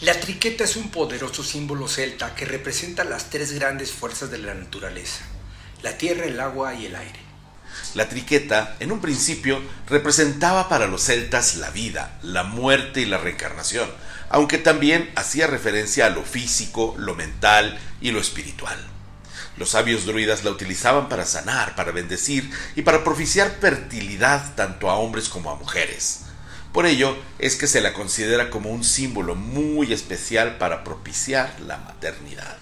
La triqueta es un poderoso símbolo celta que representa las tres grandes fuerzas de la naturaleza, la tierra, el agua y el aire. La triqueta, en un principio, representaba para los celtas la vida, la muerte y la reencarnación, aunque también hacía referencia a lo físico, lo mental y lo espiritual. Los sabios druidas la utilizaban para sanar, para bendecir y para propiciar fertilidad tanto a hombres como a mujeres. Por ello es que se la considera como un símbolo muy especial para propiciar la maternidad.